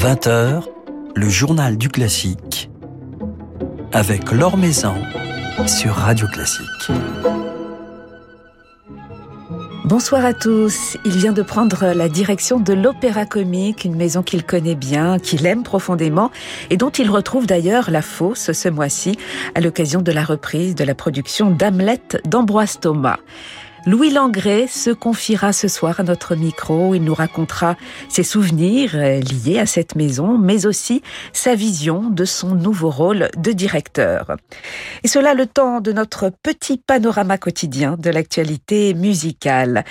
20h, le journal du classique avec Laure Maison sur Radio Classique. Bonsoir à tous. Il vient de prendre la direction de l'Opéra Comique, une maison qu'il connaît bien, qu'il aime profondément et dont il retrouve d'ailleurs la fosse ce mois-ci à l'occasion de la reprise de la production d'Hamlet d'Ambroise Thomas. Louis Langré se confiera ce soir à notre micro. Il nous racontera ses souvenirs euh, liés à cette maison, mais aussi sa vision de son nouveau rôle de directeur. Et cela le temps de notre petit panorama quotidien de l'actualité musicale.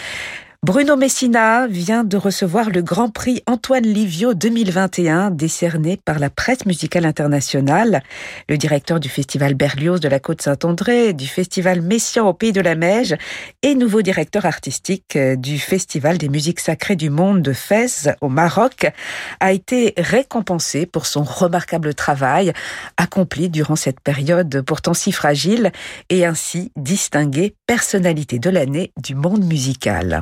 Bruno Messina vient de recevoir le Grand Prix Antoine Livio 2021 décerné par la presse musicale internationale. Le directeur du festival Berlioz de la Côte-Saint-André, du festival Messian au Pays de la Meige et nouveau directeur artistique euh, du festival des musiques sacrées du monde de Fès au Maroc, a été récompensé pour son remarquable travail accompli durant cette période pourtant si fragile et ainsi distingué personnalité de l'année du monde musical.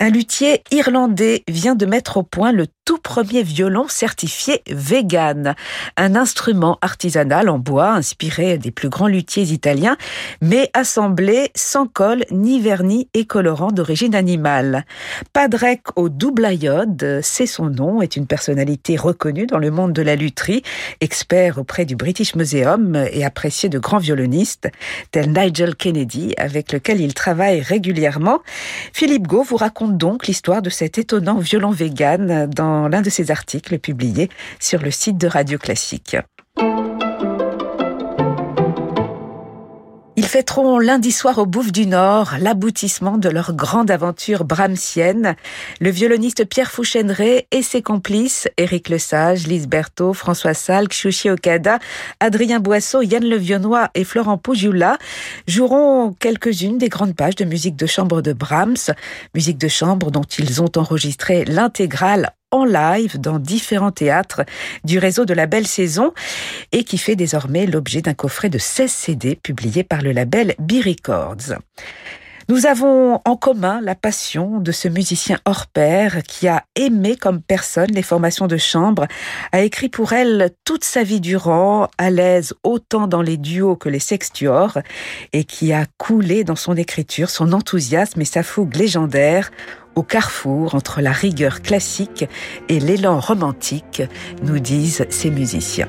Un luthier irlandais vient de mettre au point le tout premier violon certifié vegan, un instrument artisanal en bois inspiré des plus grands luthiers italiens, mais assemblé sans colle ni vernis et colorant d'origine animale. Padrek au double iode, c'est son nom, est une personnalité reconnue dans le monde de la lutherie, expert auprès du British Museum et apprécié de grands violonistes, tels Nigel Kennedy, avec lequel il travaille régulièrement. Philippe Gau vous raconte donc l'histoire de cet étonnant violon vegan dans l'un de ses articles publiés sur le site de Radio Classique. Ils fêteront lundi soir au Bouffe du Nord l'aboutissement de leur grande aventure brahmsienne. Le violoniste Pierre Fouchenray et ses complices, Éric Lesage, Lise Berthaud, François Salk, Chouchi Okada, Adrien Boisseau, Yann Levionnois et Florent Poujoula joueront quelques-unes des grandes pages de musique de chambre de Brahms, musique de chambre dont ils ont enregistré l'intégrale en live dans différents théâtres du réseau de la Belle Saison et qui fait désormais l'objet d'un coffret de 16 CD publié par le label B-Records. Nous avons en commun la passion de ce musicien hors pair qui a aimé comme personne les formations de chambre, a écrit pour elle toute sa vie durant, à l'aise autant dans les duos que les sextuors, et qui a coulé dans son écriture son enthousiasme et sa fougue légendaire au carrefour entre la rigueur classique et l'élan romantique, nous disent ces musiciens.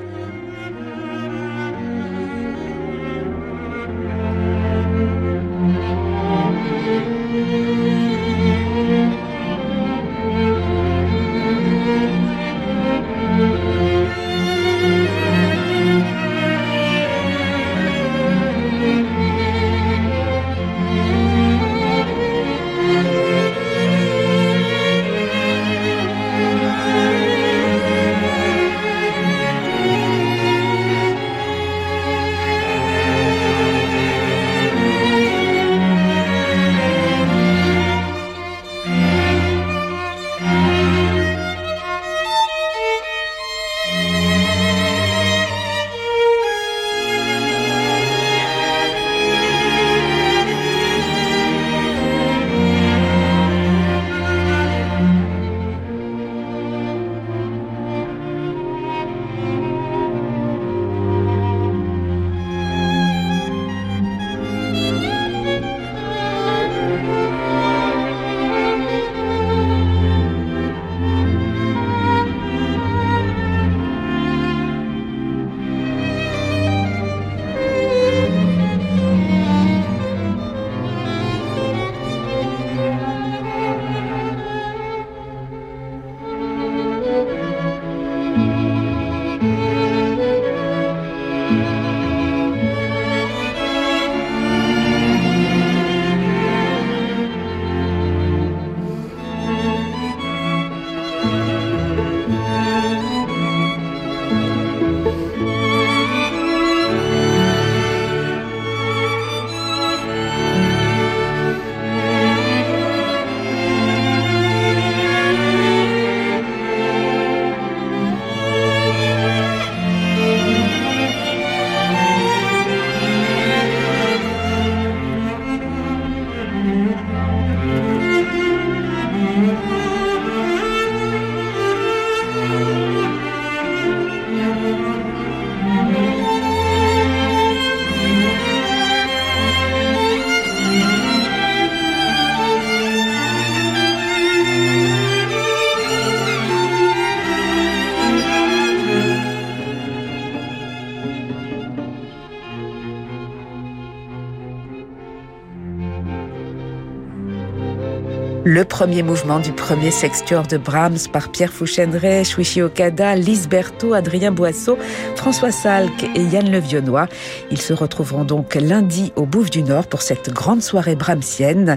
Premier mouvement du premier sextuor de Brahms par Pierre Fouchendray, Shuichi Okada, Lise Berthaud, Adrien Boisseau, François Salk et Yann Levionnois. Ils se retrouveront donc lundi au Bouffe du Nord pour cette grande soirée brahmsienne.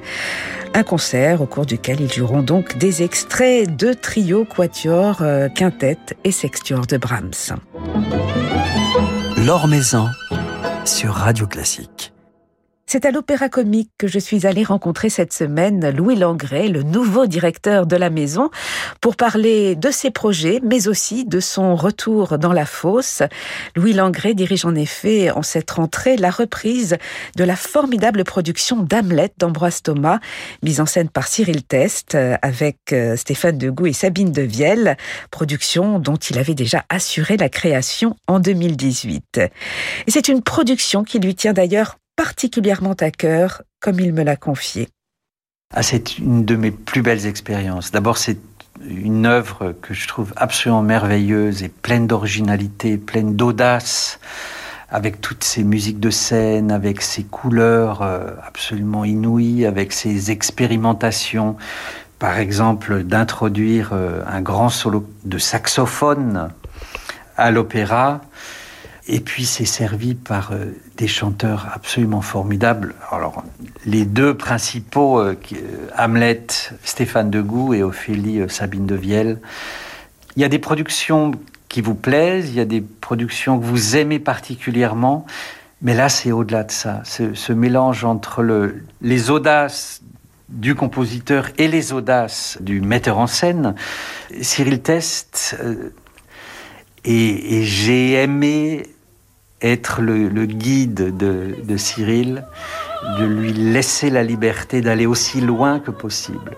Un concert au cours duquel ils joueront donc des extraits de trio, quatuor, euh, quintette et sextuor de Brahms. L'Or sur Radio Classique. C'est à l'Opéra Comique que je suis allée rencontrer cette semaine Louis Langret, le nouveau directeur de la maison, pour parler de ses projets, mais aussi de son retour dans la fosse. Louis Langret dirige en effet en cette rentrée la reprise de la formidable production d'Hamlet d'Ambroise Thomas, mise en scène par Cyril Test avec euh, Stéphane Degout et Sabine Devielle, production dont il avait déjà assuré la création en 2018. Et c'est une production qui lui tient d'ailleurs particulièrement à cœur, comme il me l'a confié. Ah, c'est une de mes plus belles expériences. D'abord, c'est une œuvre que je trouve absolument merveilleuse et pleine d'originalité, pleine d'audace, avec toutes ces musiques de scène, avec ces couleurs euh, absolument inouïes, avec ces expérimentations, par exemple d'introduire euh, un grand solo de saxophone à l'opéra. Et puis c'est servi par euh, des chanteurs absolument formidables. Alors les deux principaux, euh, euh, Hamlet, Stéphane Degout et Ophélie Sabine de Vielle. Il y a des productions qui vous plaisent, il y a des productions que vous aimez particulièrement, mais là c'est au-delà de ça. Ce, mélange entre le, les audaces du compositeur et les audaces du metteur en scène. Cyril Test et, j'ai aimé être le, guide de, Cyril, de lui laisser la liberté d'aller aussi loin que possible.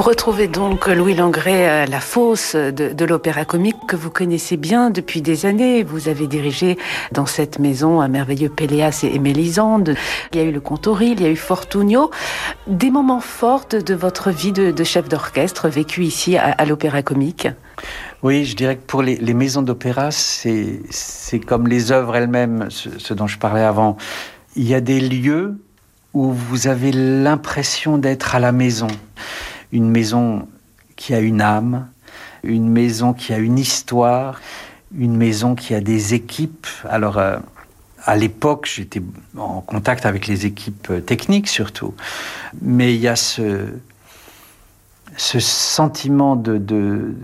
Vous retrouvez donc Louis Langret à la fosse de, l'opéra comique que vous connaissez bien depuis des années. Vous avez dirigé dans cette maison un merveilleux Péléas et Mélisande. Il y a eu le Contoril, il y a eu Fortunio. Des moments forts de, votre vie de, chef d'orchestre vécu ici à, l'opéra comique? Oui, je dirais que pour les, maisons d'opéra, c'est comme les œuvres elles-mêmes, ce dont je parlais avant. Il y a des lieux où vous avez l'impression d'être à la maison une maison qui a une âme, une maison qui a une histoire, une maison qui a des équipes. Alors, euh, à l'époque, j'étais en contact avec les équipes euh, techniques surtout, mais il y a ce, sentiment de,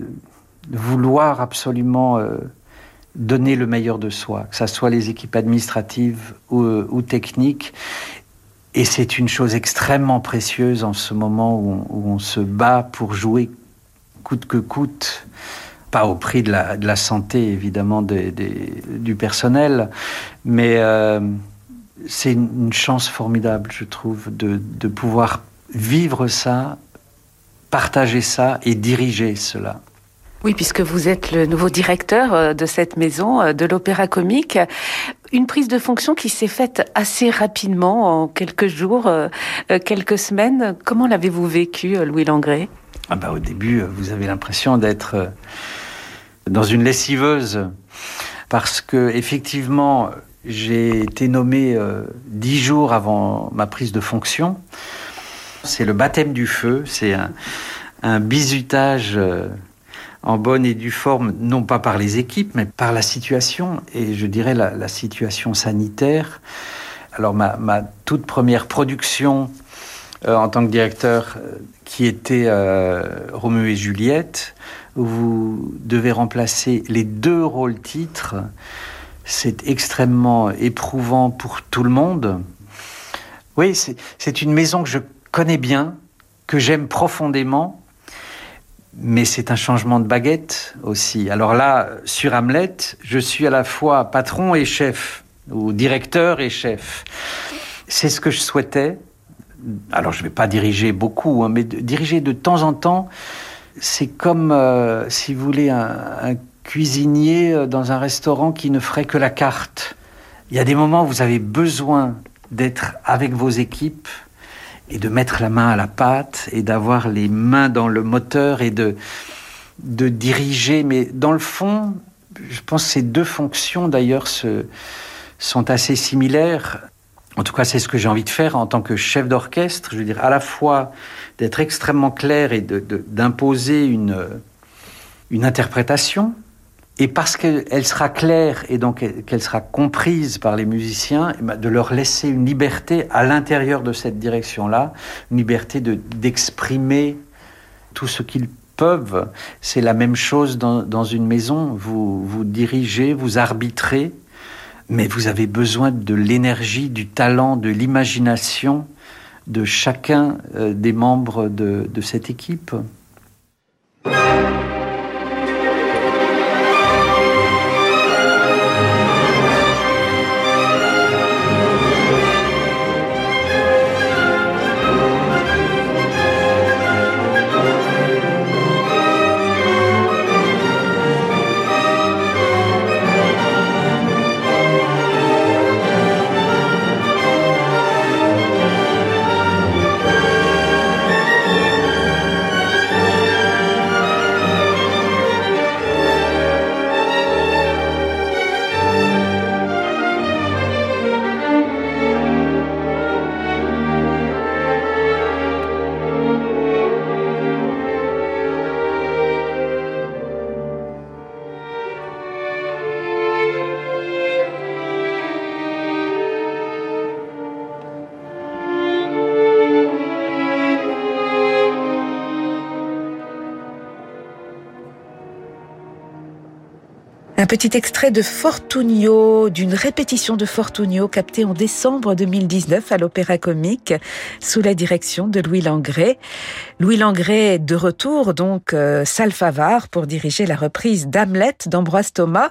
vouloir absolument euh, donner le meilleur de soi, que ce soit les équipes administratives ou techniques. Et c'est une chose extrêmement précieuse en ce moment où on, se bat pour jouer coûte que coûte, pas au prix de la, santé évidemment du personnel, mais euh, c'est une chance formidable, je trouve, de pouvoir vivre ça, partager ça et diriger cela. Oui, puisque vous êtes le nouveau directeur euh, de cette maison, euh, de l'Opéra Comique. Une prise de fonction qui s'est faite assez rapidement, en quelques jours, euh, quelques semaines. Comment l'avez-vous vécu, Louis Langré? Ah bah, Au début, vous avez l'impression d'être dans une lessiveuse. parce que effectivement, j'ai été nommé dix jours avant ma prise de fonction. C'est le baptême du feu, c'est un, un bizutage en bonne et due forme, non pas par les équipes, mais par la situation, et je dirais la, situation sanitaire. Alors ma, ma, toute première production euh, en tant que directeur, euh, qui était euh, Roméo et Juliette, où vous devez remplacer les deux rôles titres, c'est extrêmement éprouvant pour tout le monde. Oui, c'est une maison que je connais bien, que j'aime profondément, mais c'est un changement de baguette aussi. Alors là, sur Hamlet, je suis à la fois patron et chef, ou directeur et chef. C'est ce que je souhaitais. Alors je ne vais pas diriger beaucoup, hein, mais diriger de temps en temps, c'est comme, euh, si vous voulez, un, un cuisinier euh, dans un restaurant qui ne ferait que la carte. Il y a des moments où vous avez besoin d'être avec vos équipes et de mettre la main à la pâte et d'avoir les mains dans le moteur et de, de diriger. Mais dans le fond, je pense que ces deux fonctions d'ailleurs sont assez similaires. En tout cas, c'est ce que j'ai envie de faire en tant que chef d'orchestre. Je veux dire, à la fois d'être extrêmement clair et d'imposer une, une interprétation, et parce qu'elle sera claire et donc qu'elle sera comprise par les musiciens, eh ben, de leur laisser une liberté à l'intérieur de cette direction-là, une liberté d'exprimer tout ce qu'ils peuvent. C'est la même chose dans, dans, une maison. Vous, dirigez, vous arbitrez, mais vous avez besoin de l'énergie, du talent, de l'imagination de chacun euh, des membres de, de cette équipe. Un petit extrait de Fortunio, d'une répétition de Fortunio captée en décembre 2019 à l'Opéra Comique sous la direction de Louis Langré. Louis Langré de retour, donc euh, pour diriger la reprise d'Hamlet d'Ambroise Thomas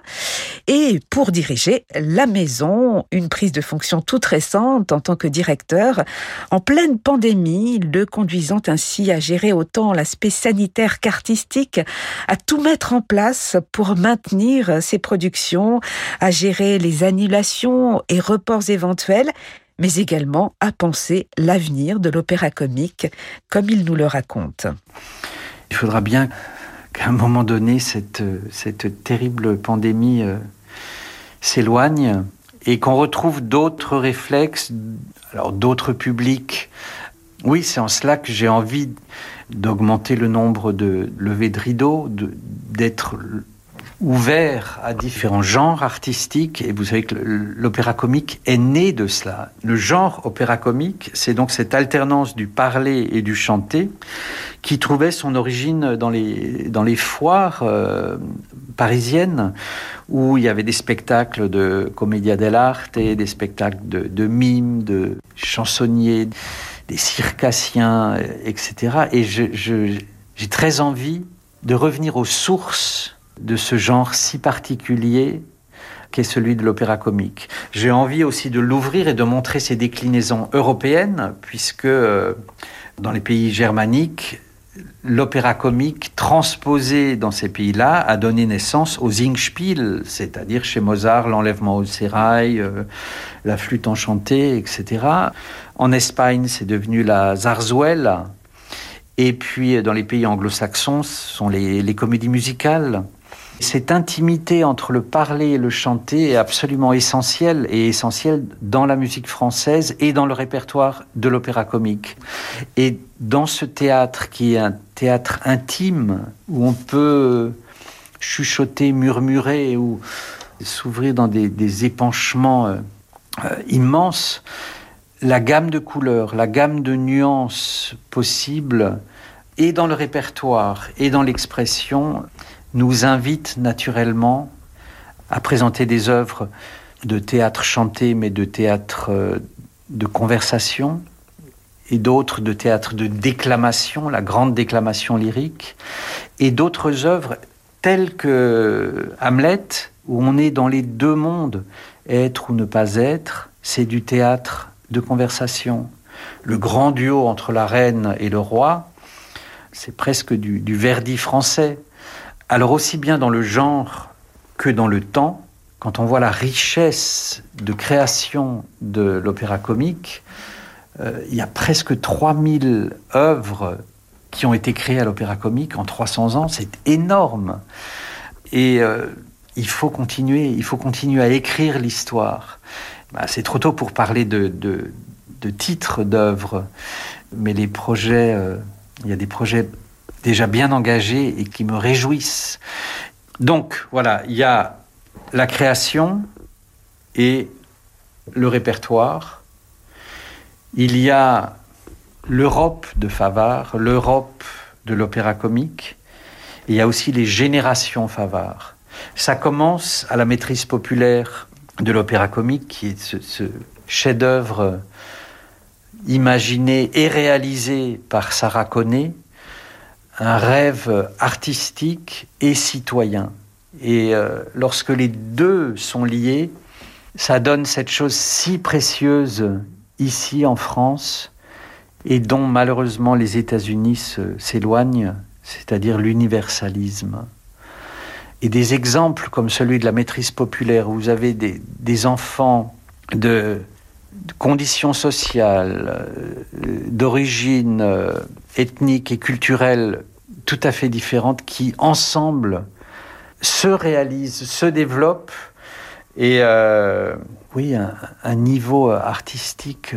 et pour diriger La Maison, une prise de fonction toute récente en tant que directeur en pleine pandémie, le conduisant ainsi à gérer autant l'aspect sanitaire qu'artistique, à tout mettre en place pour maintenir ses productions, à gérer les annulations et reports éventuels, mais également à penser l'avenir de l'opéra comique, comme il nous le raconte. Il faudra bien qu'à un moment donné, cette, cette terrible pandémie euh, s'éloigne et qu'on retrouve d'autres réflexes, alors d'autres publics. Oui, c'est en cela que j'ai envie d'augmenter le nombre de levées de rideaux, d'être ouvert à différents genres artistiques. Et vous savez que l'opéra comique est né de cela. Le genre opéra comique, c'est donc cette alternance du parler et du chanter qui trouvait son origine dans les, dans les foires euh, parisiennes où il y avait des spectacles de commedia dell'arte, des spectacles de, de mimes, de chansonniers, des circassiens, etc. Et j'ai je, j'ai très envie de revenir aux sources de ce genre si particulier qu'est celui de l'opéra comique. J'ai envie aussi de l'ouvrir et de montrer ses déclinaisons européennes, puisque euh, dans les pays germaniques, l'opéra comique transposé dans ces pays-là a donné naissance au Singspiel, c'est-à-dire chez Mozart l'enlèvement au sérail, euh, la flûte enchantée, etc. En Espagne, c'est devenu la zarzuela. Et puis dans les pays anglo-saxons, ce sont les, les comédies musicales. Cette intimité entre le parler et le chanter est absolument essentielle et essentielle dans la musique française et dans le répertoire de l'opéra comique. Et dans ce théâtre qui est un théâtre intime où on peut chuchoter, murmurer ou s'ouvrir dans des, épanchements euh, euh, immenses, la gamme de couleurs, la gamme de nuances possibles, et dans le répertoire et dans l'expression, nous invite naturellement à présenter des œuvres de théâtre chanté, mais de théâtre euh, de conversation, et d'autres de théâtre de déclamation, la grande déclamation lyrique, et d'autres œuvres telles que Hamlet, où on est dans les deux mondes, être ou ne pas être, c'est du théâtre de conversation. Le grand duo entre la reine et le roi, c'est presque du, du Verdi français. Alors aussi bien dans le genre que dans le temps, quand on voit la richesse de création de l'opéra comique, euh, il y a presque 3000 œuvres qui ont été créées à l'opéra comique en 300 ans, c'est énorme. Et euh, il faut continuer, à écrire l'histoire. Bah, c'est trop tôt pour parler de, de, titres d'œuvres, mais les projets, euh, il y a des projets déjà bien engagés et qui me réjouissent. Donc voilà, il y a la création et le répertoire. Il y a l'Europe de Favard, l'Europe de l'opéra comique. il y a aussi les générations Favard. Ça commence à la maîtrise populaire de l'opéra comique, qui est ce, chef-d'œuvre imaginé et réalisé par Sarah Connet, un rêve artistique et citoyen. Et euh, lorsque les deux sont liés, ça donne cette chose si précieuse ici en France et dont malheureusement les États-Unis s'éloignent, c'est-à-dire l'universalisme. Et des exemples comme celui de la maîtrise populaire, où vous avez des, enfants de, conditions sociales, euh, d'origine euh, ethniques et culturelles tout à fait différentes qui, ensemble, se réalisent, se développent et, euh, oui, un, un, niveau artistique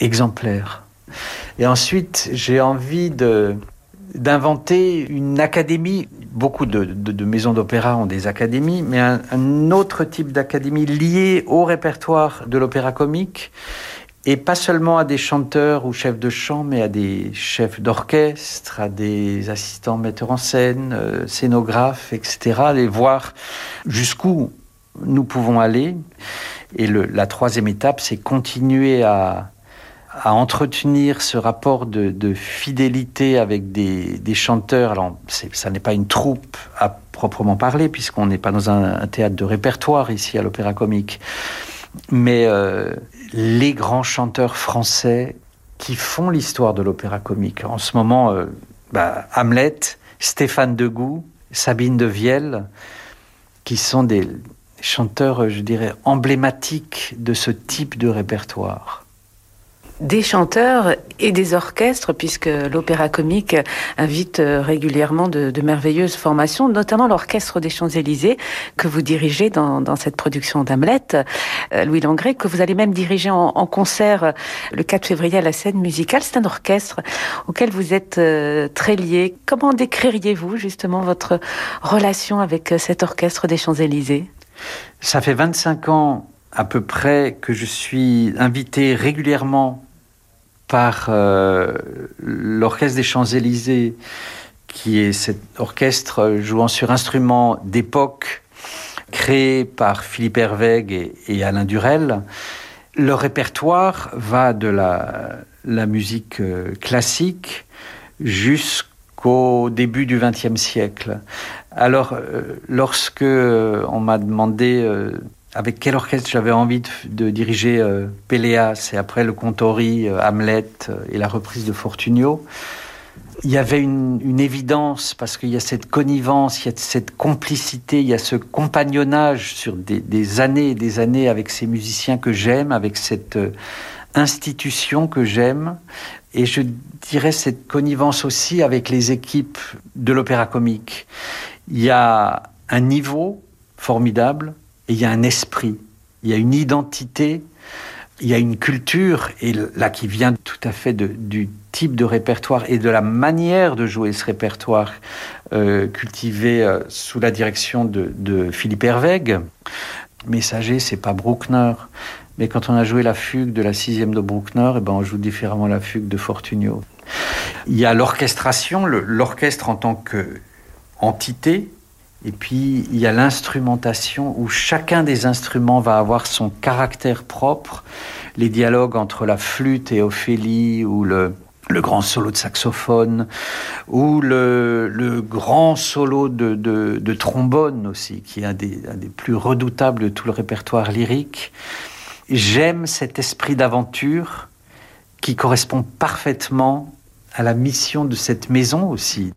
exemplaire. Et ensuite, j'ai envie d'inventer une académie. Beaucoup de, de, maisons d'opéra ont des académies, mais un, autre type d'académie lié au répertoire de l'opéra comique et pas seulement à des chanteurs ou chefs de chant, mais à des chefs d'orchestre, à des assistants metteurs en scène, euh, scénographes, etc. Les voir jusqu'où nous pouvons aller. Et la troisième étape, c'est continuer à, à entretenir ce rapport de, fidélité avec des, chanteurs. Alors, ça n'est pas une troupe à proprement parler, puisqu'on n'est pas dans un, un, théâtre de répertoire ici à l'Opéra Comique. Mais euh, les grands chanteurs français qui font l'histoire de l'opéra comique. En ce moment, euh, bah, Hamlet, Stéphane Degout, Sabine de Vielle, qui sont des chanteurs, je dirais, emblématiques de ce type de répertoire des chanteurs et des orchestres, puisque l'opéra comique invite euh, régulièrement de, merveilleuses formations, notamment l'orchestre des Champs-Élysées que vous dirigez dans, cette production d'Hamlet, euh, Louis Langré, que vous allez même diriger en, en, concert le 4 février à la scène musicale. C'est un orchestre auquel vous êtes euh, très lié. Comment décririez-vous justement votre relation avec cet orchestre des Champs-Élysées? Ça fait 25 ans à peu près que je suis invité régulièrement par euh, l'Orchestre des Champs-Élysées, qui est cet orchestre jouant sur instruments d'époque, créé par Philippe Hervègue et, Alain Durel. Le répertoire va de la, la musique euh, classique jusqu'au début du XXe siècle. Alors, euh, lorsque on m'a demandé avec quel orchestre j'avais envie de, diriger euh, et après le Contori, euh, Hamlet euh, et la reprise de Fortunio. Il y avait une, une évidence parce qu'il y a cette connivence, il y a cette complicité, il y a ce compagnonnage sur des, des années et des années avec ces musiciens que j'aime, avec cette euh, institution que j'aime. Et je dirais cette connivence aussi avec les équipes de l'opéra comique. Il y a un niveau formidable il y a un esprit, il y a une identité, il y a une culture, et là qui vient tout à fait du type de répertoire et de la manière de jouer ce répertoire euh, cultivé euh, sous la direction de, Philippe Herweg. Messager, c'est pas Bruckner. Mais quand on a joué la fugue de la sixième de Bruckner, et eh ben on joue différemment la fugue de Fortunio. Il y a l'orchestration, l'orchestre en tant qu'entité, et puis il y a l'instrumentation où chacun des instruments va avoir son caractère propre. Les dialogues entre la flûte et Ophélie ou le, grand solo de saxophone ou le, grand solo de, trombone aussi, qui est un des plus redoutables de tout le répertoire lyrique. J'aime cet esprit d'aventure qui correspond parfaitement à la mission de cette maison aussi.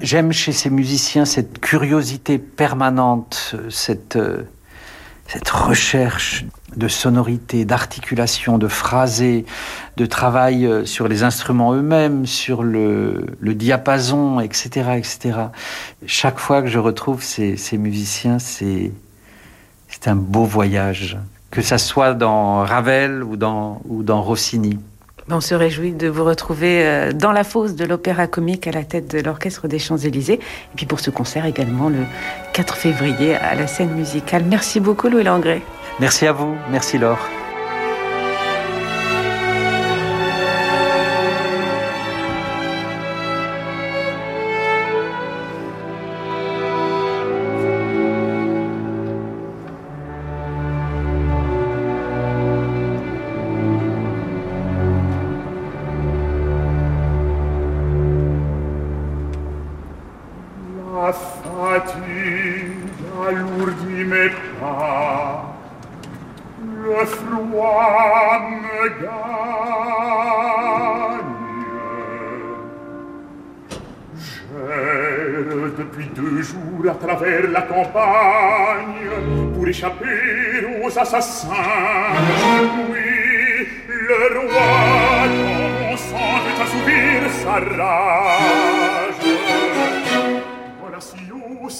J'aime chez ces musiciens cette curiosité permanente, cette, euh, cette recherche de sonorité, d'articulation, de phrasé, de travail euh, sur les instruments eux-mêmes, sur le, le, diapason, etc., etc. Chaque fois que je retrouve ces, ces musiciens, c'est un beau voyage, que ça soit dans Ravel ou dans, ou dans Rossini. On se réjouit de vous retrouver euh, dans la fosse de l'Opéra Comique à la tête de l'Orchestre des Champs-Élysées. Et puis pour ce concert également le 4 février à la scène musicale. Merci beaucoup Louis Langré. Merci à vous. Merci Laure.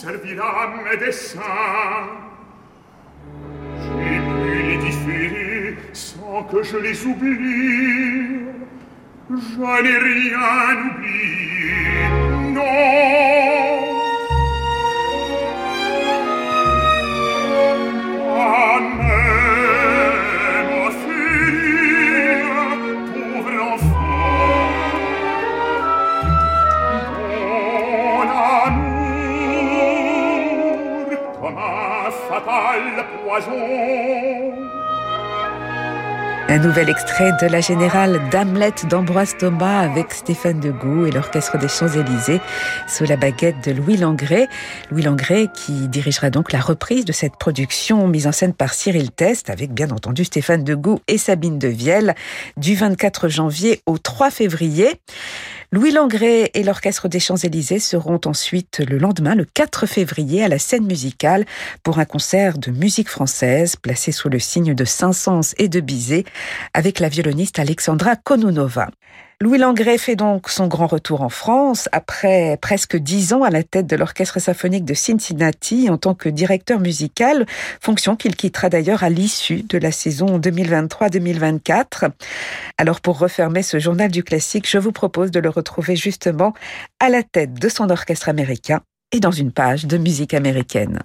servirà Médecin. J'ai pu les différer sans que je les oublie. Je n'ai rien oublié, non. Un nouvel extrait de la générale d'Hamlet d'Ambroise Thomas avec Stéphane Degout et l'Orchestre des Champs-Élysées sous la baguette de Louis Langré. Louis Langré qui dirigera donc la reprise de cette production mise en scène par Cyril Test avec bien entendu Stéphane Degout et Sabine Devielle du 24 janvier au 3 février. Louis Langré et l'Orchestre des Champs-Élysées seront ensuite le lendemain, le 4 février, à la scène musicale pour un concert de musique française placé sous le signe de Saint-Saëns et de Bizet avec la violoniste Alexandra Kononova. Louis Langré fait donc son grand retour en France après presque dix ans à la tête de l'Orchestre symphonique de Cincinnati en tant que directeur musical, fonction qu'il quittera d'ailleurs à l'issue de la saison 2023-2024. Alors pour refermer ce journal du classique, je vous propose de le retrouver justement à la tête de son orchestre américain et dans une page de musique américaine.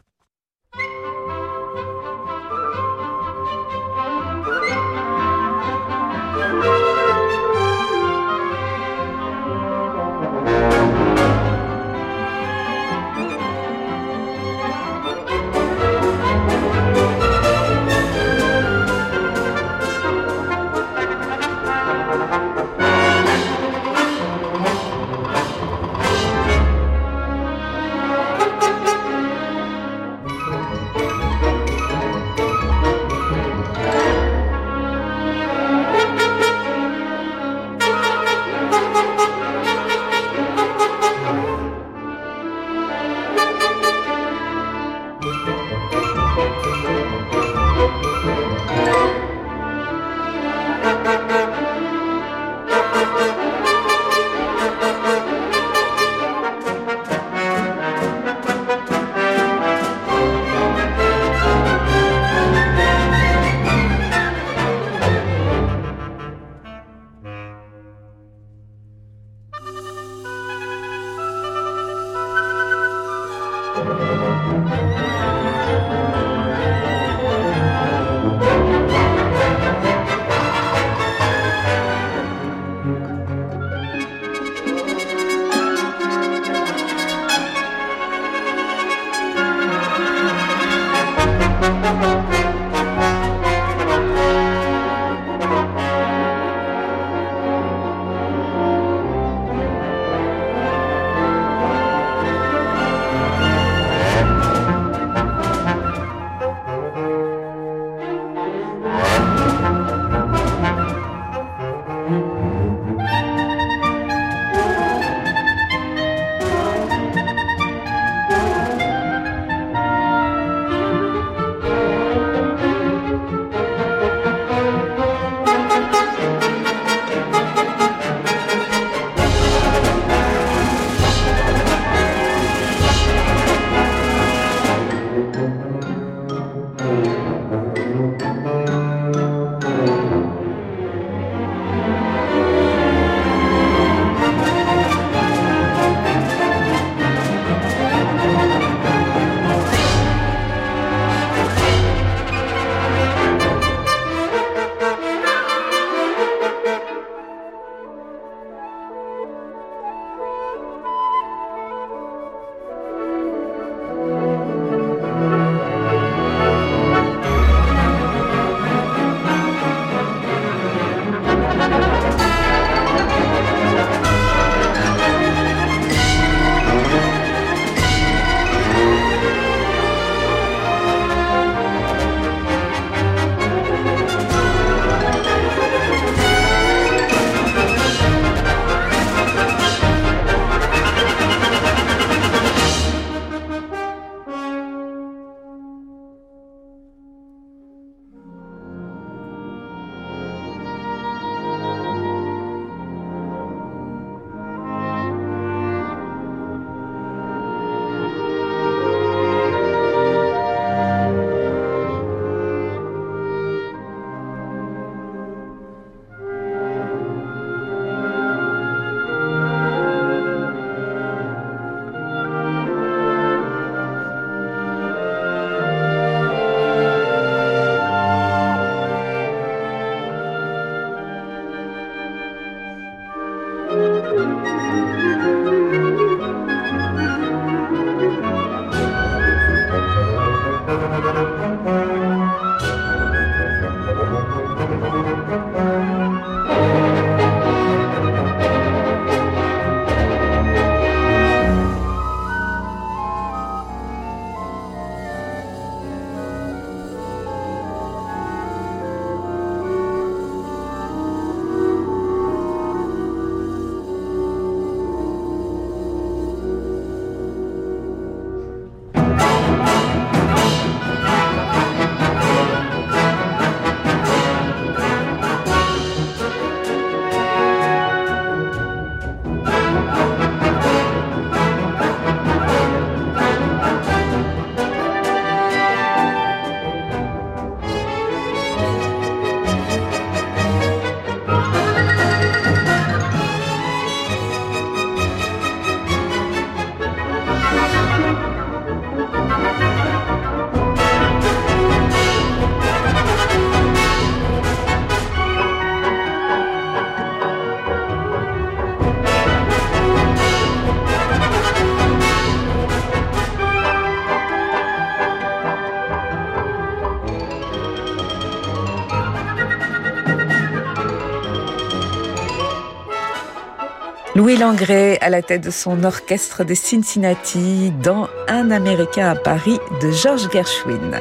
Louis Langrée à la tête de son orchestre de Cincinnati dans Un Américain à Paris de Georges Gershwin.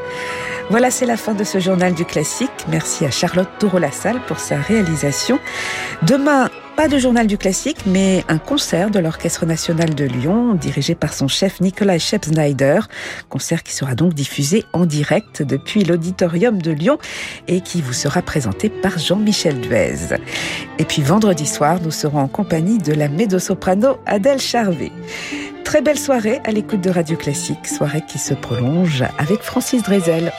Voilà, c'est la fin de ce journal du classique. Merci à Charlotte Touro-Lassalle pour sa réalisation. Demain, pas de journal du classique, mais un concert de l'Orchestre national de Lyon, dirigé par son chef Nicolas Schepp-Snyder. Concert qui sera donc diffusé en direct depuis l'Auditorium de Lyon et qui vous sera présenté par Jean-Michel Duez. Et puis vendredi soir, nous serons en compagnie de la médo-soprano Adèle Charvet. Très belle soirée à l'écoute de Radio Classique, soirée qui se prolonge avec Francis Drezel.